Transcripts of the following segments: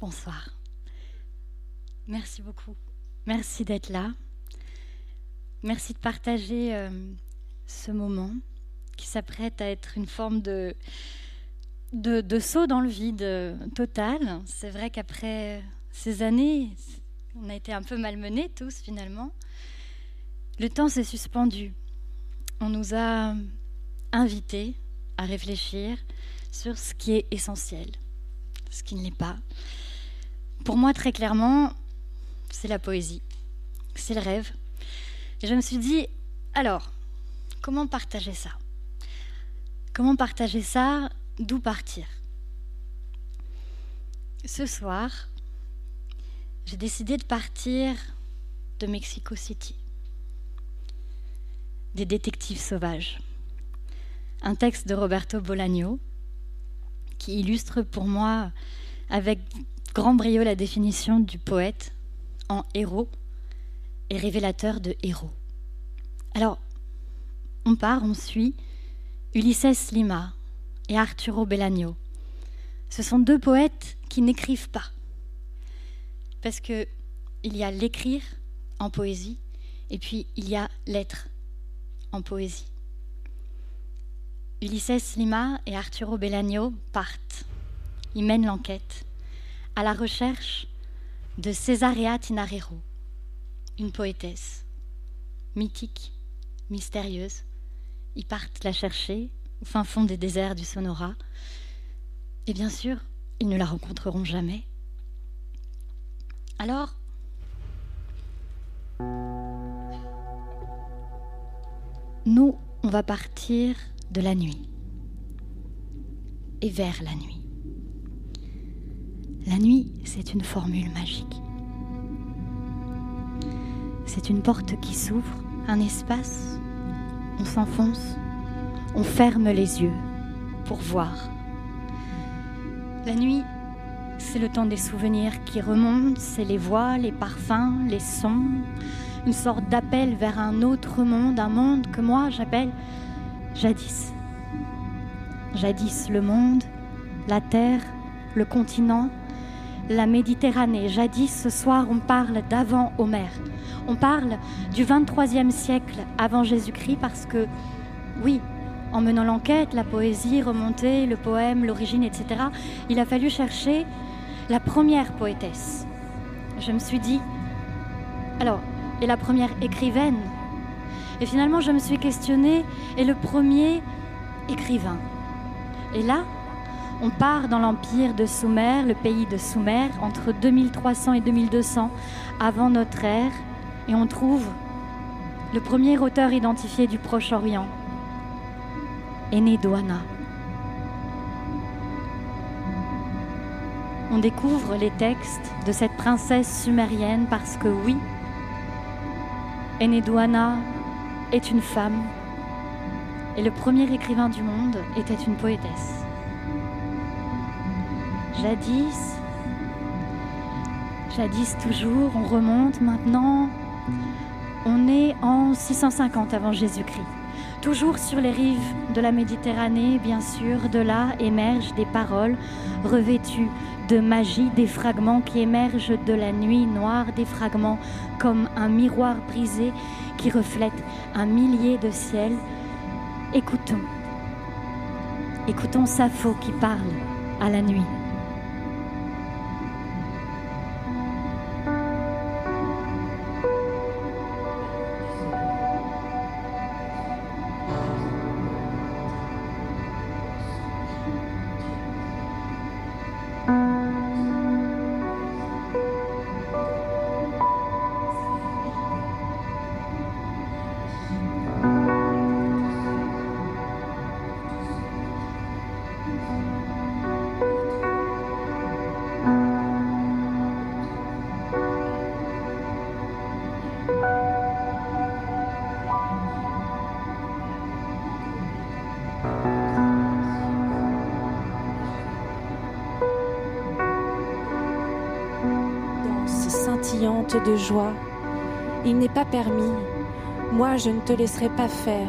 Bonsoir. Merci beaucoup. Merci d'être là. Merci de partager euh, ce moment qui s'apprête à être une forme de, de, saut dans le vide euh, total. C'est vrai qu'après ces années, on a été un peu malmenés tous finalement. Le temps s'est suspendu. On nous a invités à réfléchir sur ce qui est essentiel, ce qui ne l'est pas. Pour moi, très clairement, c'est la poésie, c'est le rêve. Et je me suis dit, alors, comment partager ça? Comment partager ça? D'où partir? Ce soir, j'ai décidé de partir de Mexico City, des détectives sauvages. Un texte de Roberto Bolaño qui illustre pour moi avec grand brio la définition du poète en héros et révélateur de héros. Alors, on part, on suit Ulysses Lima et Arturo Bellagno. Ce sont deux poètes qui n'écrivent pas parce que il y a l'écrire en poésie et puis il y a l'être en poésie. Ulysses Lima et Arturo Bellagno partent. Ils mènent l'enquête à la recherche de Cesarea Tinarero, une poétesse mythique, mystérieuse. Ils partent la chercher au fin fond des déserts du Sonora. Et bien sûr, ils ne la rencontreront jamais. Alors, nous, on va partir de la nuit et vers la nuit. La nuit, c'est une formule magique. C'est une porte qui s'ouvre, un espace, on s'enfonce, on ferme les yeux pour voir. La nuit, c'est le temps des souvenirs qui remontent, c'est les voix, les parfums, les sons, une sorte d'appel vers un autre monde, un monde que moi j'appelle jadis. Jadis le monde, la terre, le continent, la Méditerranée. Jadis ce soir on parle d'avant Homère. On parle du 23e siècle avant Jésus-Christ parce que, oui, en menant l'enquête, la poésie remontée, le poème, l'origine, etc., il a fallu chercher la première poétesse. Je me suis dit, alors, et la première écrivaine? Et finalement, je me suis questionnée, et le premier écrivain? Et là, on part dans l'empire de Sumer, le pays de Sumer, entre 2300 et 2200 avant notre ère, et on trouve le premier auteur identifié du Proche-Orient, Enedouana. on découvre les textes de cette princesse sumérienne parce que oui, Enedouana est une femme et le premier écrivain du monde était une poétesse. Jadis, jadis toujours, on remonte maintenant, on est en 650 avant Jésus-Christ. Toujours sur les rives de la Méditerranée, bien sûr, de là émergent des paroles revêtues de magie, des fragments qui émergent de la nuit noire, des fragments comme un miroir brisé qui reflète un millier de ciels. Écoutons, écoutons Sappho qui parle à la nuit. De joie. Il n'est pas permis, moi je ne te laisserai pas faire.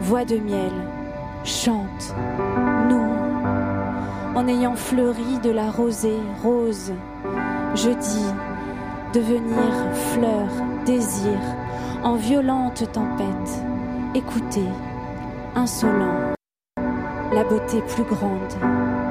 Voix de miel, chante, non. en ayant fleuri de la rosée rose. Je dis devenir fleur, désir, en violente tempête. Écoutez, insolent, la beauté plus grande.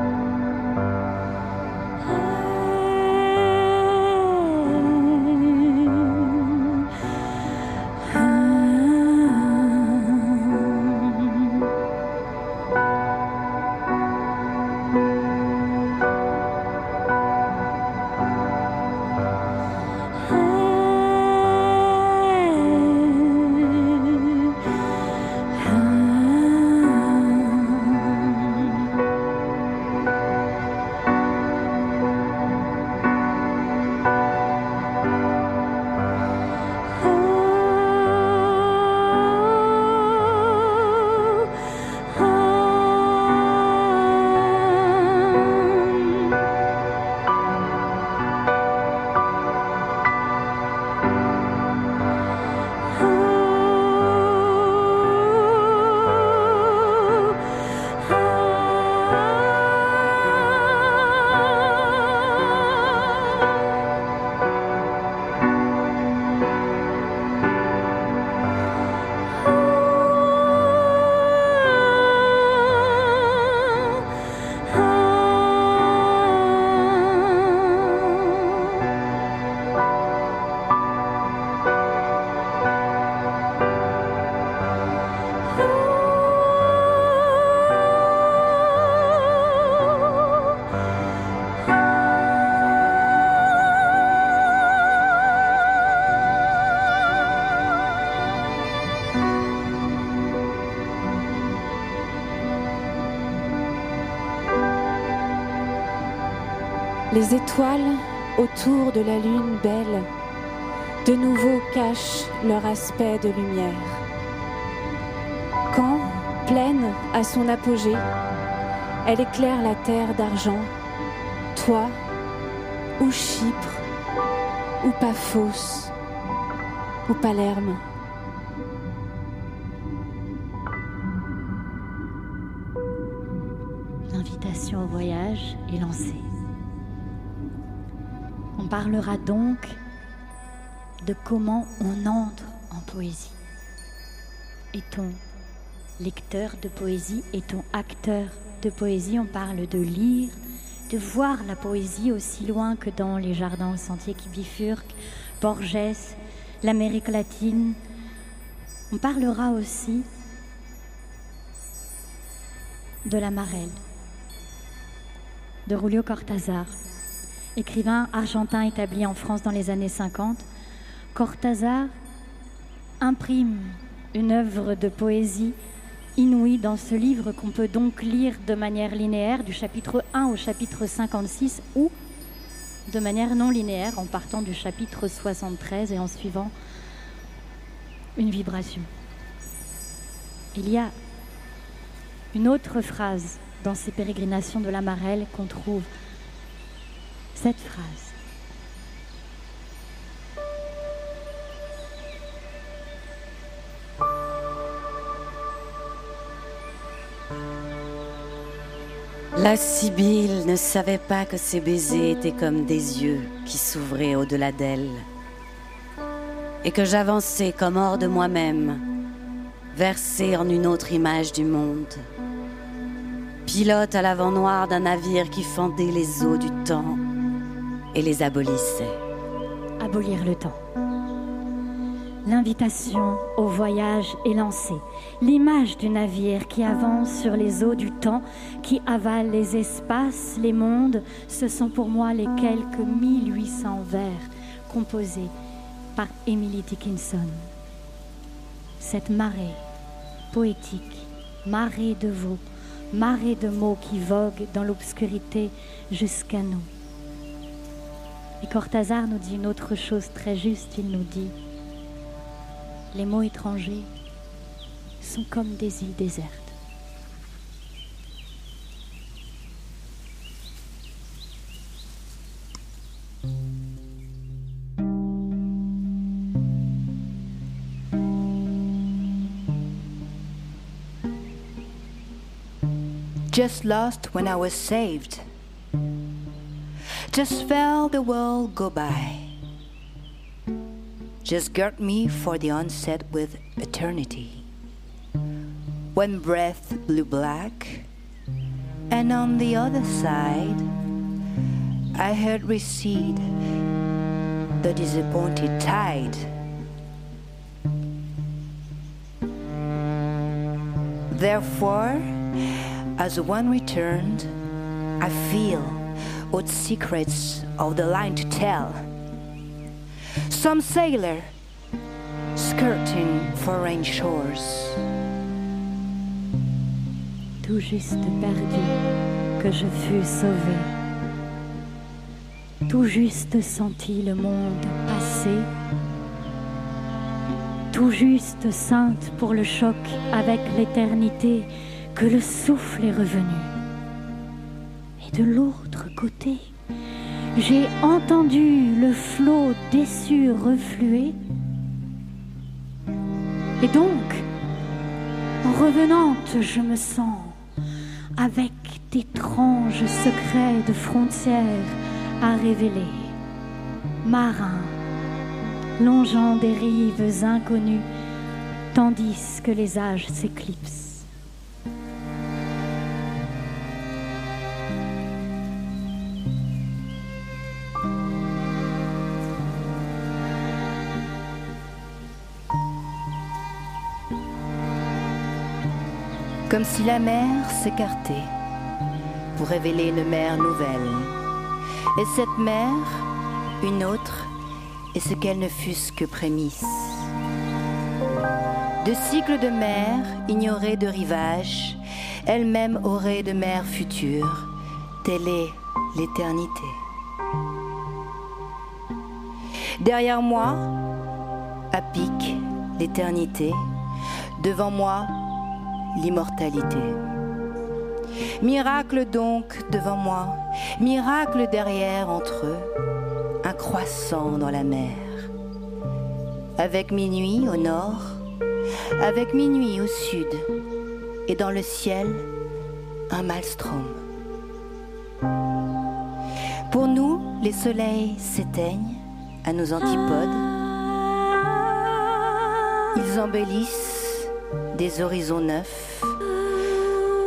Les étoiles autour de la lune belle de nouveau cachent leur aspect de lumière. Quand, pleine à son apogée, elle éclaire la terre d'argent, toi, ou Chypre, ou Paphos, ou Palerme. On parlera donc de comment on entre en poésie. Est-on lecteur de poésie? Est-on acteur de poésie? On parle de lire, de voir la poésie aussi loin que dans les jardins aux sentiers qui bifurquent, Borges, l'Amérique latine. On parlera aussi de la Marelle, de Julio Cortázar, écrivain argentin établi en France dans les années 50, Cortázar imprime une œuvre de poésie inouïe dans ce livre qu'on peut donc lire de manière linéaire du chapitre 1 au chapitre 56 ou de manière non linéaire en partant du chapitre 73 et en suivant une vibration. Il y a une autre phrase dans ces pérégrinations de la Marelle qu'on trouve cette phrase. La Sibylle ne savait pas que ses baisers étaient comme des yeux qui s'ouvraient au-delà d'elle, et que j'avançais comme hors de moi-même, versé en une autre image du monde, pilote à l'avant noir d'un navire qui fendait les eaux du temps et les abolissait. Abolir le temps. L'invitation au voyage est lancée. L'image du navire qui avance sur les eaux du temps, qui avale les espaces, les mondes, ce sont pour moi les quelques 1800 vers composés par Emily Dickinson. Cette marée poétique, marée de veaux, marée de mots qui voguent dans l'obscurité jusqu'à nous. Et Cortázar nous dit une autre chose très juste, il nous dit, les mots étrangers sont comme des îles désertes. just lost when I was saved. Just felt the world go by. Just girt me for the onset with eternity. When breath blew black, and on the other side, I heard recede the disappointed tide. Therefore, as one returned, I feel what secrets of the line to tell. Some sailor skirting foreign shores. Tout juste perdu que je fus sauvé. Tout juste senti le monde passer. Tout juste sainte pour le choc avec l'éternité que le souffle est revenu. Et de l'autre j'ai entendu le flot déçu refluer. Et donc, en revenante, je me sens avec d'étranges secrets de frontières à révéler. Marin, longeant des rives inconnues, tandis que les âges s'éclipsent. Comme si la mer s'écartait pour révéler une mer nouvelle. Et cette mer, une autre, et ce qu'elle ne fût que prémisse. De cycles de mer ignorés de rivage, elle-même aurait de mer future, telle est l'éternité. Derrière moi, à pic, l'éternité, devant moi, l'immortalité. Miracle donc devant moi, miracle derrière entre eux, un croissant dans la mer. Avec minuit au nord, avec minuit au sud, et dans le ciel, un maelstrom. Pour nous, les soleils s'éteignent à nos antipodes. Ils embellissent des horizons neufs,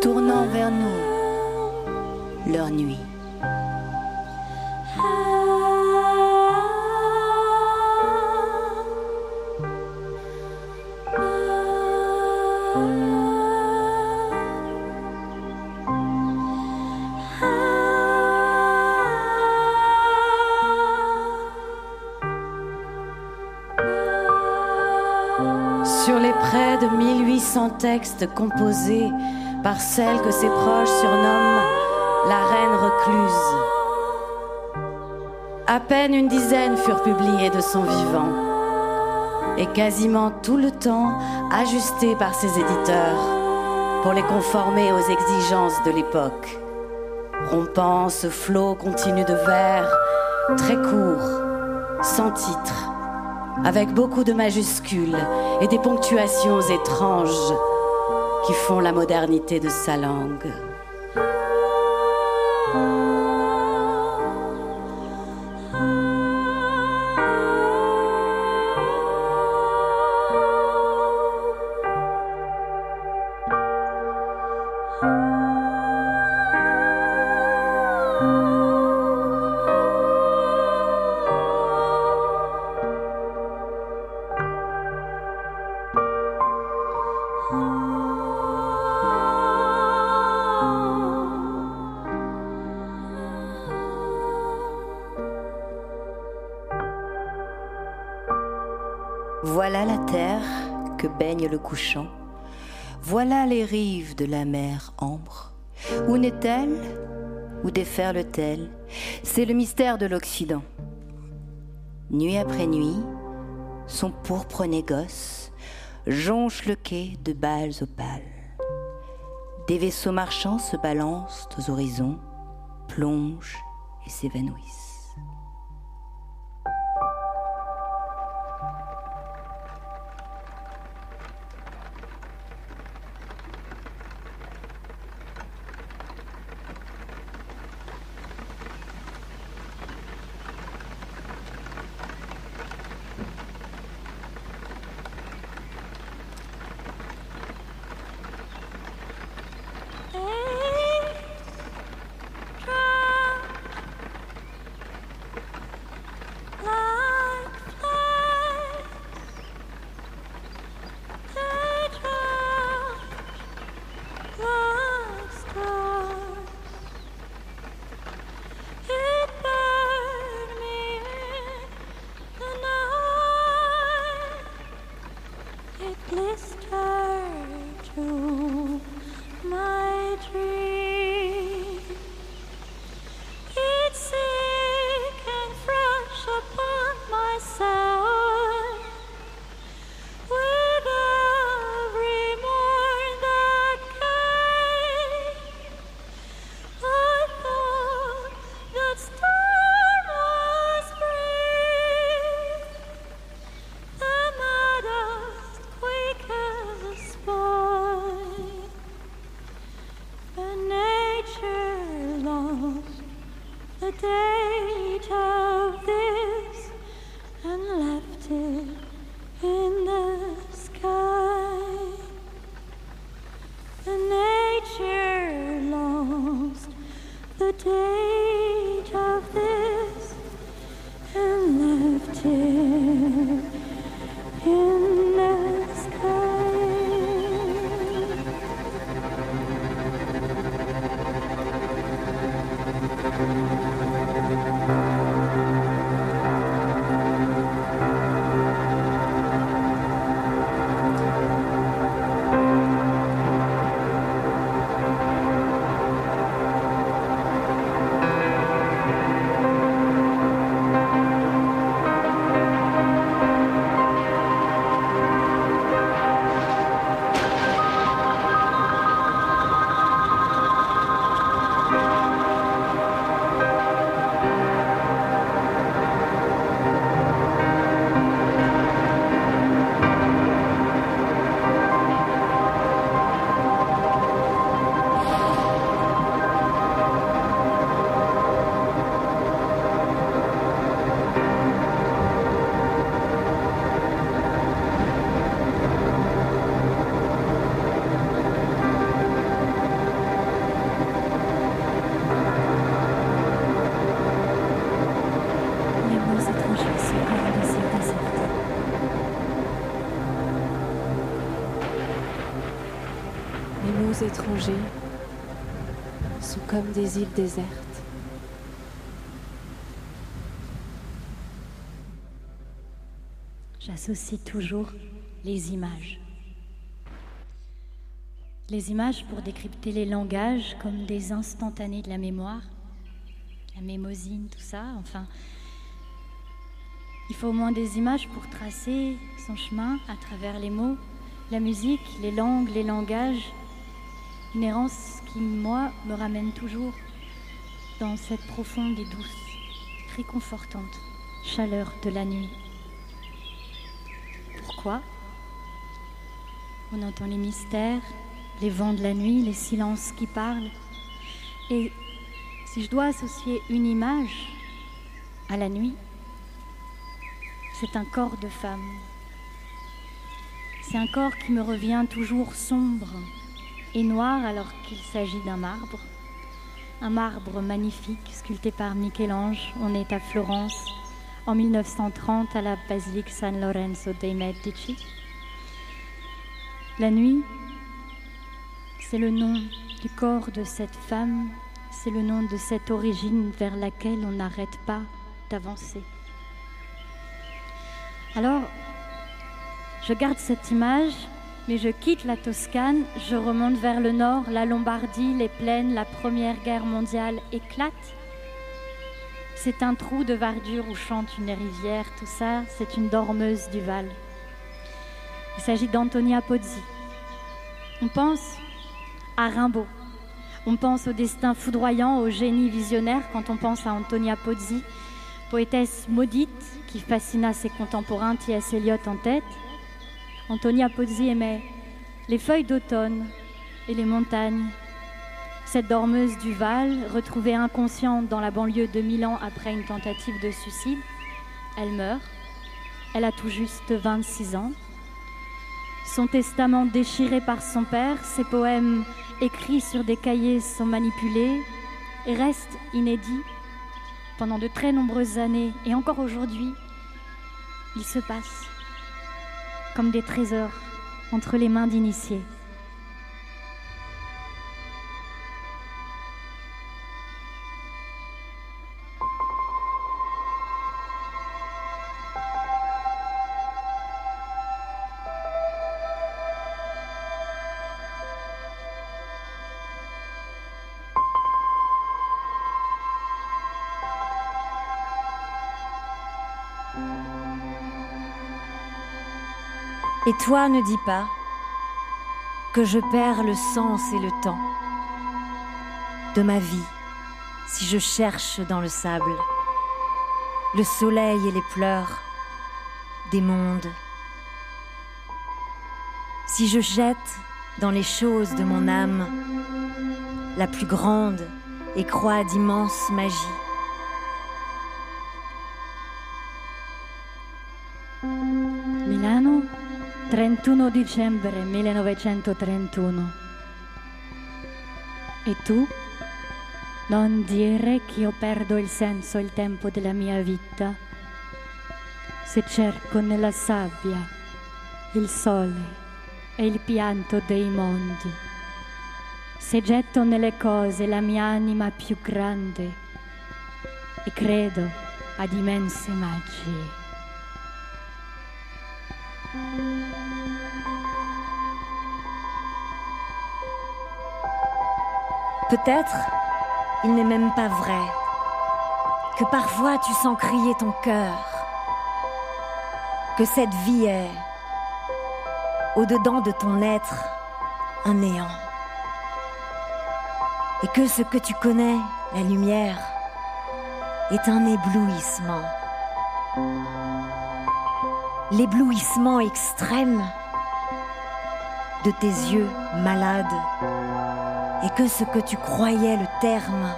tournant vers nous leur nuit. 1800 textes composés par celle que ses proches surnomment la reine recluse. À peine une dizaine furent publiés de son vivant, et quasiment tout le temps ajustés par ses éditeurs pour les conformer aux exigences de l'époque, rompant ce flot continu de vers très courts, sans titre, avec beaucoup de majuscules et des ponctuations étranges qui font la modernité de sa langue. Le couchant. Voilà les rives de la mer ambre. Où naît-elle? Où déferle-t-elle? C'est le mystère de l'Occident. Nuit après nuit, son pourpre négoce jonche le quai de balles opales. Des vaisseaux marchands se balancent aux horizons, plongent et s'évanouissent. Étrangers sont comme des îles désertes. J'associe toujours les images. Les images pour décrypter les langages comme des instantanés de la mémoire, la mémosine, tout ça. Enfin, il faut au moins des images pour tracer son chemin à travers les mots, la musique, les langues, les langages, une errance qui, moi, me ramène toujours dans cette profonde et douce, réconfortante chaleur de la nuit. Pourquoi On entend les mystères, les vents de la nuit, les silences qui parlent. Et si je dois associer une image à la nuit, c'est un corps de femme. C'est un corps qui me revient toujours sombre, et noir alors qu'il s'agit d'un marbre. Un marbre magnifique sculpté par Michel-Ange. On est à Florence en 1930 à la basilique San Lorenzo dei Medici. La nuit, c'est le nom du corps de cette femme, c'est le nom de cette origine vers laquelle on n'arrête pas d'avancer. Alors, je garde cette image mais je quitte la Toscane, je remonte vers le nord, la Lombardie, les plaines, la Première Guerre mondiale éclate. C'est un trou de verdure où chante une rivière, tout ça, c'est une dormeuse du Val. Il s'agit d'Antonia Pozzi. On pense à Rimbaud. On pense au destin foudroyant, au génie visionnaire quand on pense à Antonia Pozzi, poétesse maudite qui fascina ses contemporains T.S. Eliot en tête. Antonia Pozzi aimait les feuilles d'automne et les montagnes. Cette dormeuse du Val, retrouvée inconsciente dans la banlieue de Milan après une tentative de suicide, elle meurt. Elle a tout juste 26 ans. Son testament déchiré par son père, ses poèmes écrits sur des cahiers sont manipulés et restent inédits pendant de très nombreuses années. Et encore aujourd'hui, il se passe comme des trésors entre les mains d'initiés. Et toi ne dis pas que je perds le sens et le temps de ma vie si je cherche dans le sable le soleil et les pleurs des mondes. Si je jette dans les choses de mon âme la plus grande et croix d'immense magie, 31 dicembre 1931. E tu? Non dire che io perdo il senso e il tempo della mia vita. Se cerco nella sabbia il sole e il pianto dei mondi. Se getto nelle cose la mia anima più grande e credo ad immense magie. Peut-être il n'est même pas vrai que parfois tu sens crier ton cœur, que cette vie est, au-dedans de ton être, un néant, et que ce que tu connais, la lumière, est un éblouissement. L'éblouissement extrême de tes yeux malades et que ce que tu croyais le terme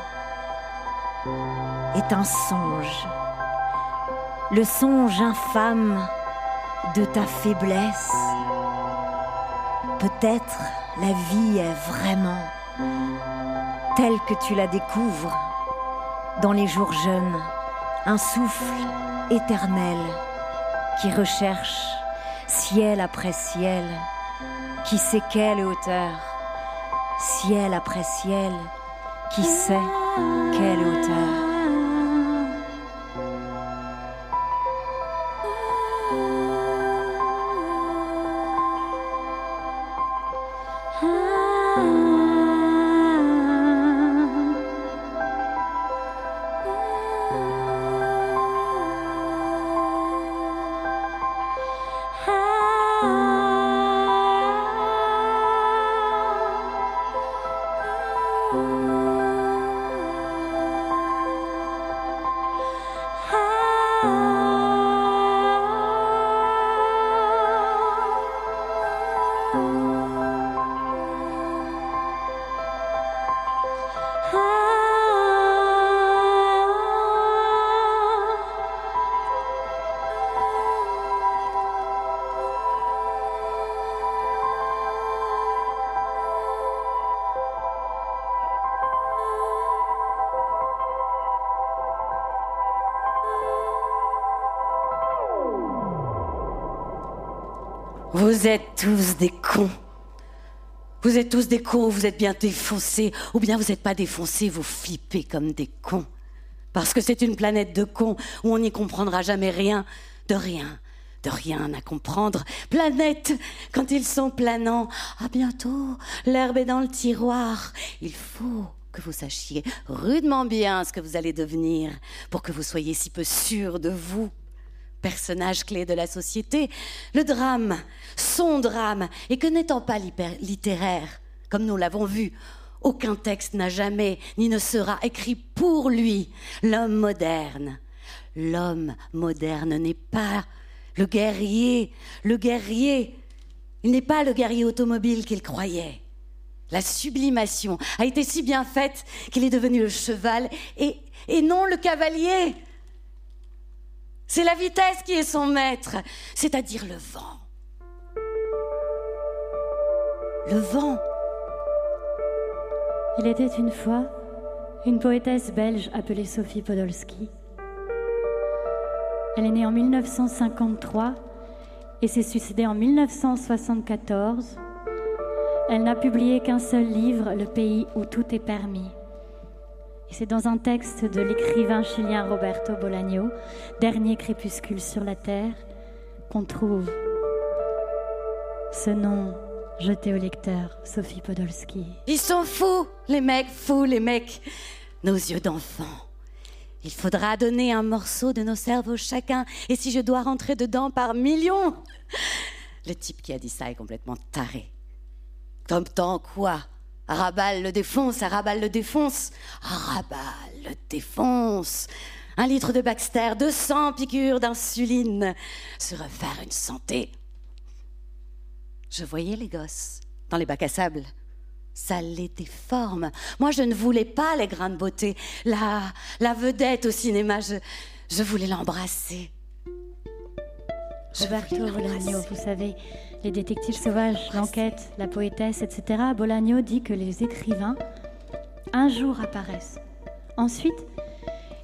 est un songe, le songe infâme de ta faiblesse. Peut-être la vie est vraiment telle que tu la découvres dans les jours jeunes, un souffle éternel qui recherche ciel après ciel, qui sait quelle hauteur ciel après ciel, qui sait quelle hauteur. Vous êtes tous des cons. Vous êtes tous des cons, vous êtes bien défoncés, ou bien vous n'êtes pas défoncés, vous flippez comme des cons. Parce que c'est une planète de cons où on n'y comprendra jamais rien, de rien, de rien à comprendre. Planète, quand ils sont planants, à bientôt, l'herbe est dans le tiroir. Il faut que vous sachiez rudement bien ce que vous allez devenir pour que vous soyez si peu sûr de vous personnage clé de la société, le drame, son drame, et que n'étant pas littéraire, comme nous l'avons vu, aucun texte n'a jamais ni ne sera écrit pour lui, l'homme moderne. L'homme moderne n'est pas le guerrier, le guerrier, il n'est pas le guerrier automobile qu'il croyait. La sublimation a été si bien faite qu'il est devenu le cheval et, et non le cavalier. C'est la vitesse qui est son maître, c'est-à-dire le vent. Le vent. Il était une fois une poétesse belge appelée Sophie Podolsky. Elle est née en 1953 et s'est suicidée en 1974. Elle n'a publié qu'un seul livre, Le pays où tout est permis c'est dans un texte de l'écrivain chilien Roberto Bolaño, Dernier crépuscule sur la terre, qu'on trouve ce nom jeté au lecteur, Sophie Podolsky. Ils sont fous, les mecs fous, les mecs, nos yeux d'enfant. Il faudra donner un morceau de nos cerveaux chacun, et si je dois rentrer dedans par millions? Le type qui a dit ça est complètement taré. Comme tant quoi Arabal le défonce, Arabal le défonce, Arabal le défonce. Un litre de Baxter, 200 piqûres d'insuline, se refaire une santé. Je voyais les gosses dans les bacs à sable. Ça les déforme. Moi, je ne voulais pas les grains de beauté. La, la vedette au cinéma, je, je voulais l'embrasser. Roberto vous savez, les détectives sauvages, l'enquête, la poétesse, etc. Bolaño dit que les écrivains, un jour apparaissent. Ensuite,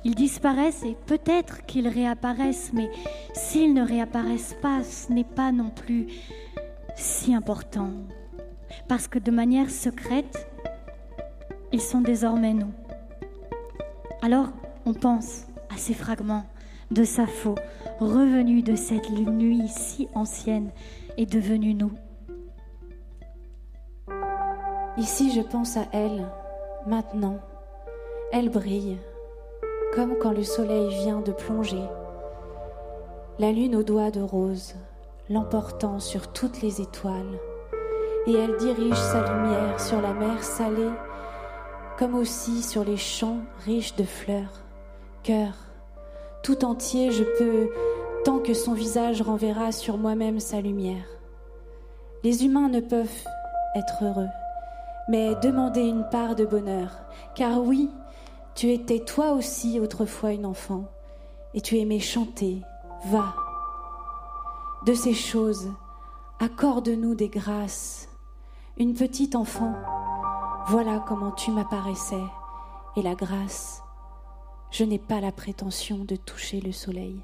ils disparaissent et peut-être qu'ils réapparaissent, mais s'ils ne réapparaissent pas, ce n'est pas non plus si important. Parce que de manière secrète, ils sont désormais nous. Alors, on pense à ces fragments de Sappho, revenus de cette nuit si ancienne et devenus nous. Ici, je pense à elle, maintenant. Elle brille, comme quand le soleil vient de plonger. La lune aux doigts de rose, l'emportant sur toutes les étoiles. Et elle dirige sa lumière sur la mer salée, comme aussi sur les champs riches de fleurs. Cœur, tout entier, je peux, tant que son visage renverra sur moi-même sa lumière. Les humains ne peuvent être heureux, mais demander une part de bonheur, car oui, tu étais toi aussi autrefois une enfant, et tu aimais chanter, va. De ces choses, accorde-nous des grâces. Une petite enfant, voilà comment tu m'apparaissais, et la grâce je n'ai pas la prétention de toucher le soleil.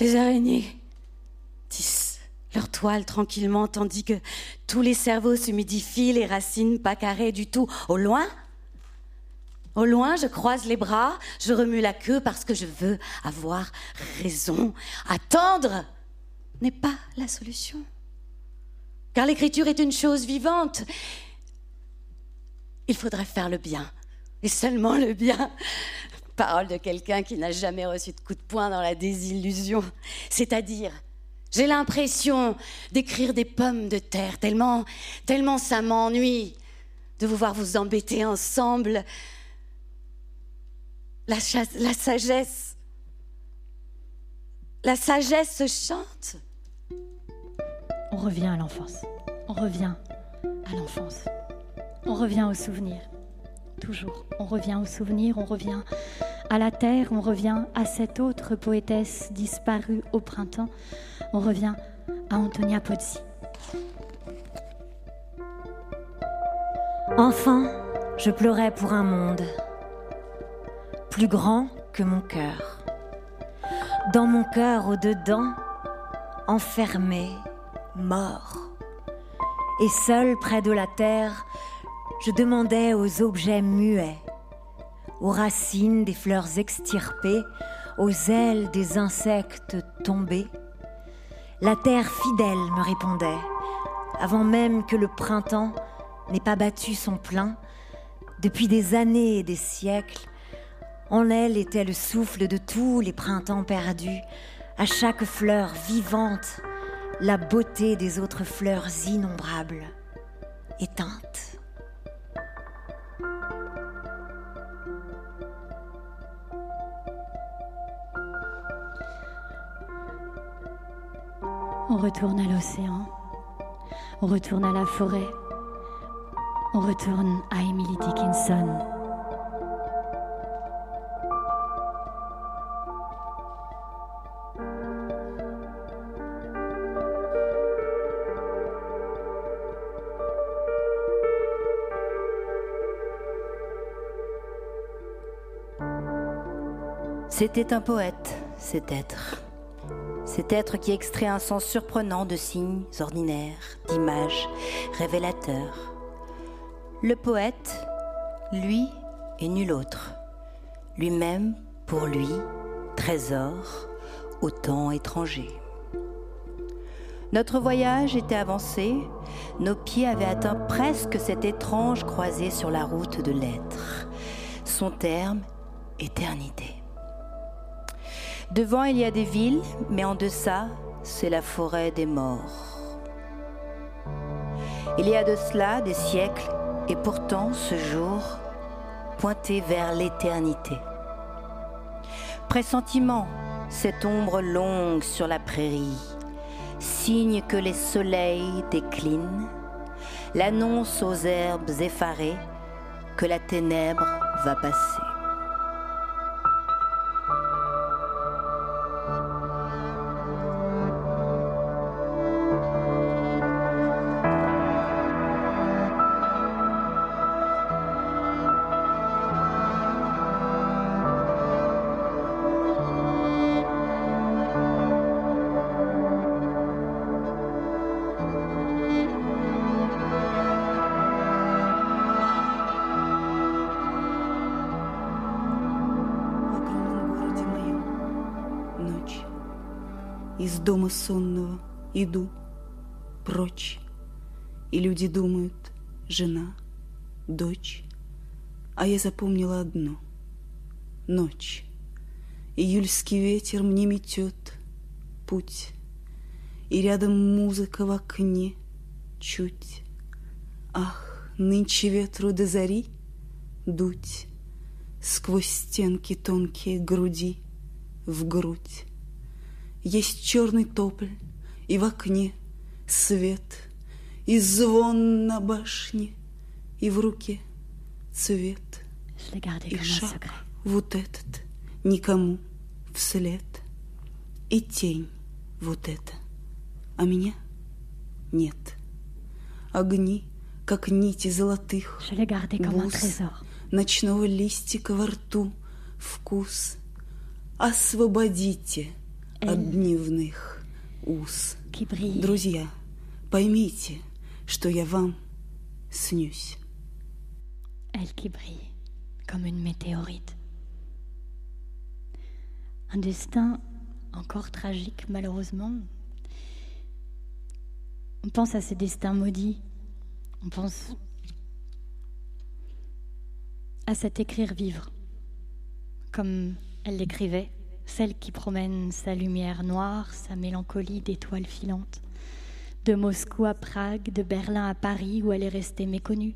Les araignées tissent leur toile tranquillement tandis que tous les cerveaux s'humidifient, les racines pas carrées du tout. Au loin, au loin, je croise les bras, je remue la queue parce que je veux avoir raison. Attendre n'est pas la solution. Car l'écriture est une chose vivante. Il faudrait faire le bien et seulement le bien. Parole de quelqu'un qui n'a jamais reçu de coup de poing dans la désillusion. C'est-à-dire, j'ai l'impression d'écrire des pommes de terre, tellement, tellement ça m'ennuie de vous voir vous embêter ensemble. La, sagesse, la sagesse se chante. On revient à l'enfance. On revient à l'enfance. On revient aux souvenirs toujours. On revient aux souvenirs, on revient à la terre, on revient à cette autre poétesse disparue au printemps, on revient à Antonia Pozzi. Enfant, je pleurais pour un monde plus grand que mon cœur. Dans mon cœur, au-dedans, enfermé, mort. Et seul près de la terre, je demandais aux objets muets, aux racines des fleurs extirpées, aux ailes des insectes tombés. La terre fidèle me répondait, avant même que le printemps n'ait pas battu son plein, depuis des années et des siècles, en elle était le souffle de tous les printemps perdus, à chaque fleur vivante, la beauté des autres fleurs innombrables, éteintes. On retourne à l'océan, on retourne à la forêt, on retourne à Emily Dickinson. C'était un poète, cet être. Cet être qui extrait un sens surprenant de signes ordinaires, d'images révélateurs. Le poète, lui et nul autre. Lui-même, pour lui, trésor, au temps étranger. Notre voyage était avancé, nos pieds avaient atteint presque cette étrange croisée sur la route de l'être. Son terme, éternité. Devant, il y a des villes, mais en deçà, c'est la forêt des morts. Il y a de cela des siècles, et pourtant ce jour pointé vers l'éternité. Pressentiment, cette ombre longue sur la prairie, signe que les soleils déclinent, l'annonce aux herbes effarées que la ténèbre va passer. Дома сонного иду прочь, и люди думают, жена, дочь, а я запомнила одно — ночь. Июльский ветер мне метет путь, И рядом музыка в окне чуть. Ах, нынче ветру до зари дуть Сквозь стенки тонкие груди в грудь. Есть черный тополь, и в окне свет, И звон на башне, и в руке цвет. И шаг вот этот никому вслед. И тень вот эта, а меня нет. Огни, как нити золотых, бус, ночного листика во рту, вкус. Освободите от дневных уз. Друзья, поймите, что я вам снюсь. Elle qui brille comme une météorite. Un destin encore tragique, malheureusement. On pense à ces destins maudits. On pense à cet écrire vivre, comme elle l'écrivait, celle qui promène sa lumière noire, sa mélancolie d'étoiles filantes. De Moscou à Prague, de Berlin à Paris, où elle est restée méconnue,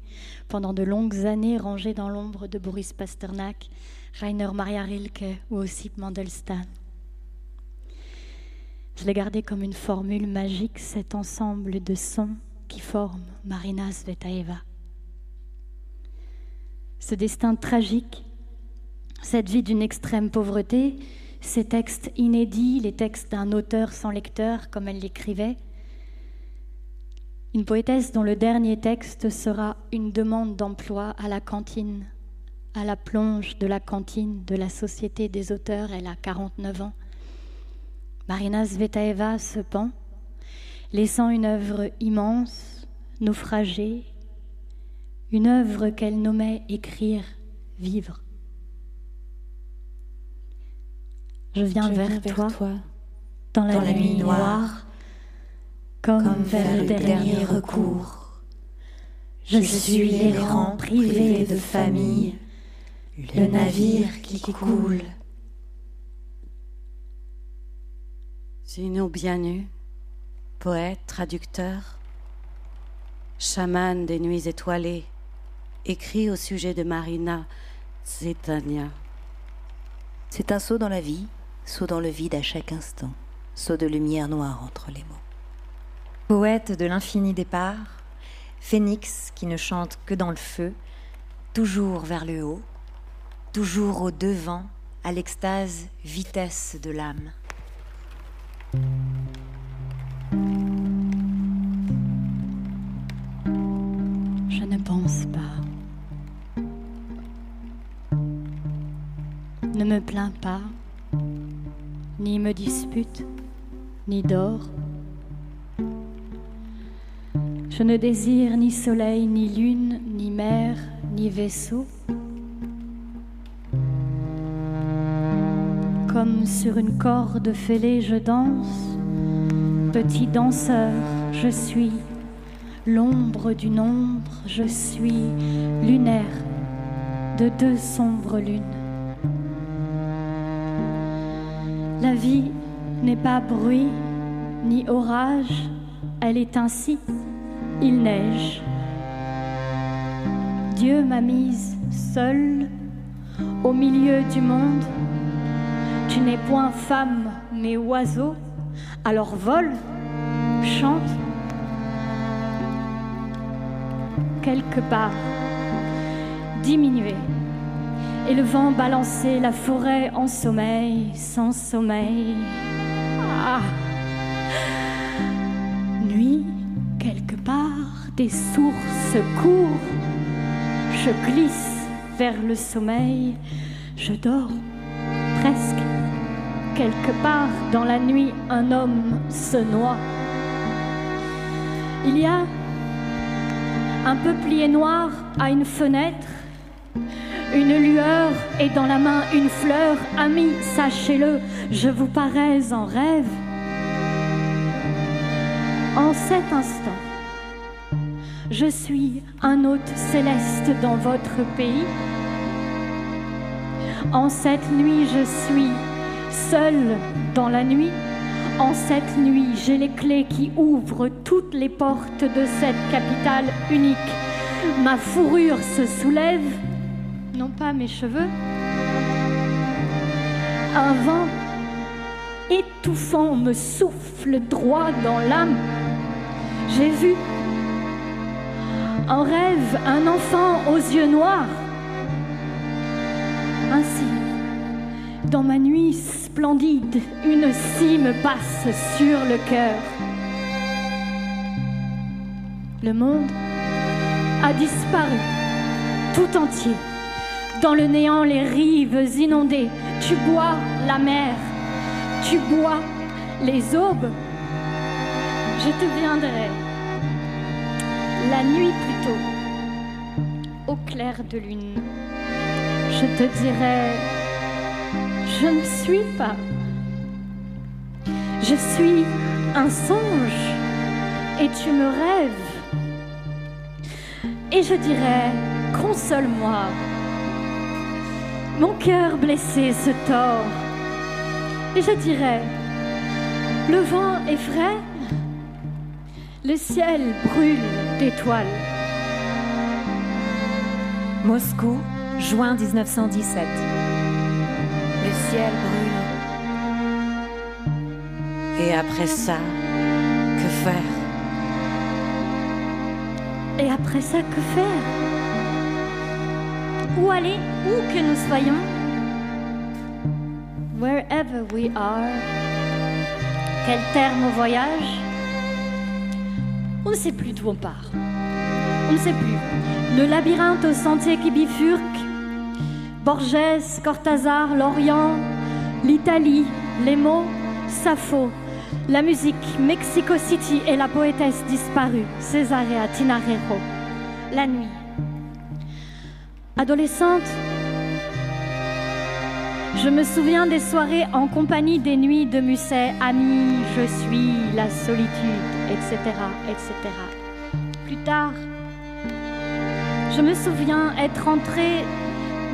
pendant de longues années rangée dans l'ombre de Boris Pasternak, Rainer Maria Rilke ou aussi Mandelstam. Je l'ai gardé comme une formule magique, cet ensemble de sons qui forment Marina Svetaeva. Ce destin tragique, cette vie d'une extrême pauvreté, ces textes inédits, les textes d'un auteur sans lecteur, comme elle l'écrivait, une poétesse dont le dernier texte sera une demande d'emploi à la cantine, à la plonge de la cantine de la Société des auteurs, elle a 49 ans. Marina Zvetaeva se pend, laissant une œuvre immense, naufragée, une œuvre qu'elle nommait écrire, vivre. Je viens, vers, toi, dans la, nuit noire, comme, vers le dernier recours. Je, suis l'errant privé de famille, le navire qui coule. Zino bien nu, poète, traducteur, chaman des nuits étoilées, écrit au sujet de Marina Zetania. C'est un saut dans la vie, saut dans le vide à chaque instant, saut de lumière noire entre les mots. Poète de l'infini départ, phénix qui ne chante que dans le feu, toujours vers le haut, toujours au devant, à l'extase vitesse de l'âme. Ni dors. Je ne désire ni soleil, ni lune, ni mer, ni vaisseau. Comme sur une corde fêlée, je danse. Petit danseur, je suis l'ombre d'une ombre, je suis lunaire de deux sombres lunes. La vie n'est pas bruit ni orage, elle est ainsi, il neige. Dieu m'a mise seule au milieu du monde tu n'es point femme, mais oiseau, alors vole, chante. Quelque part, diminuer, et le vent balancer la forêt en sommeil, sans sommeil. Des sources courent, je glisse vers le sommeil, je dors presque quelque part dans la nuit, un homme se noie. Il y a un peuplier noir à une fenêtre, une lueur et dans la main une fleur. Amis, sachez-le, je vous parais en rêve. En cet instant, je suis un hôte céleste dans votre pays. En cette nuit, je suis seul dans la nuit. En cette nuit, j'ai les clés qui ouvrent toutes les portes de cette capitale unique. Ma fourrure se soulève, non pas mes cheveux. Un vent étouffant me souffle droit dans l'âme. J'ai vu en rêve un enfant aux yeux noirs. Ainsi, dans ma nuit splendide, une cime passe sur le cœur. Le monde a disparu tout entier. Dans le néant, les rives inondées, tu bois la mer, tu bois les aubes. Je te viendrai la nuit plutôt, au clair de lune. Je te dirai, je ne suis pas. Je suis un songe et tu me rêves. Et je dirai, console-moi. Mon cœur blessé se tord. Et je dirai, le vent est frais, le ciel brûle d'étoiles. Moscou, juin 1917. Le ciel brûle. Et après ça, que faire? Et après ça, que faire? Où aller? Où que nous soyons? Wherever we are. Quel terme au voyage? On ne sait plus d'où on part. On ne sait plus. Le labyrinthe au sentier qui bifurque, Borges, Cortázar, l'Orient, l'Italie, les mots, Sappho, la musique, Mexico City et la poétesse disparue, Césarea Tinarero, la nuit. Adolescente, je me souviens des soirées en compagnie des nuits de Musset, Ami, je suis la solitude, etc., etc. Plus tard, je me souviens être entrée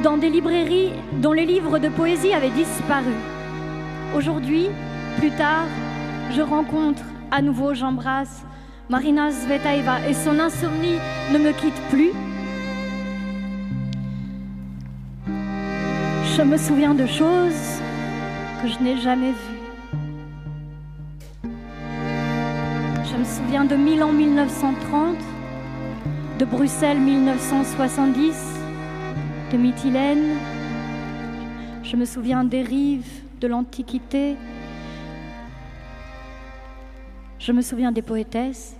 dans des librairies dont les livres de poésie avaient disparu. Aujourd'hui, plus tard, je rencontre à nouveau, j'embrasse Marina Zvetaeva et son insomnie ne me quitte plus. Je me souviens de choses que je n'ai jamais vues. Je me souviens de Milan 1930, de Bruxelles 1970, de Mytilène. Je me souviens des rives de l'Antiquité. Je me souviens des poétesses.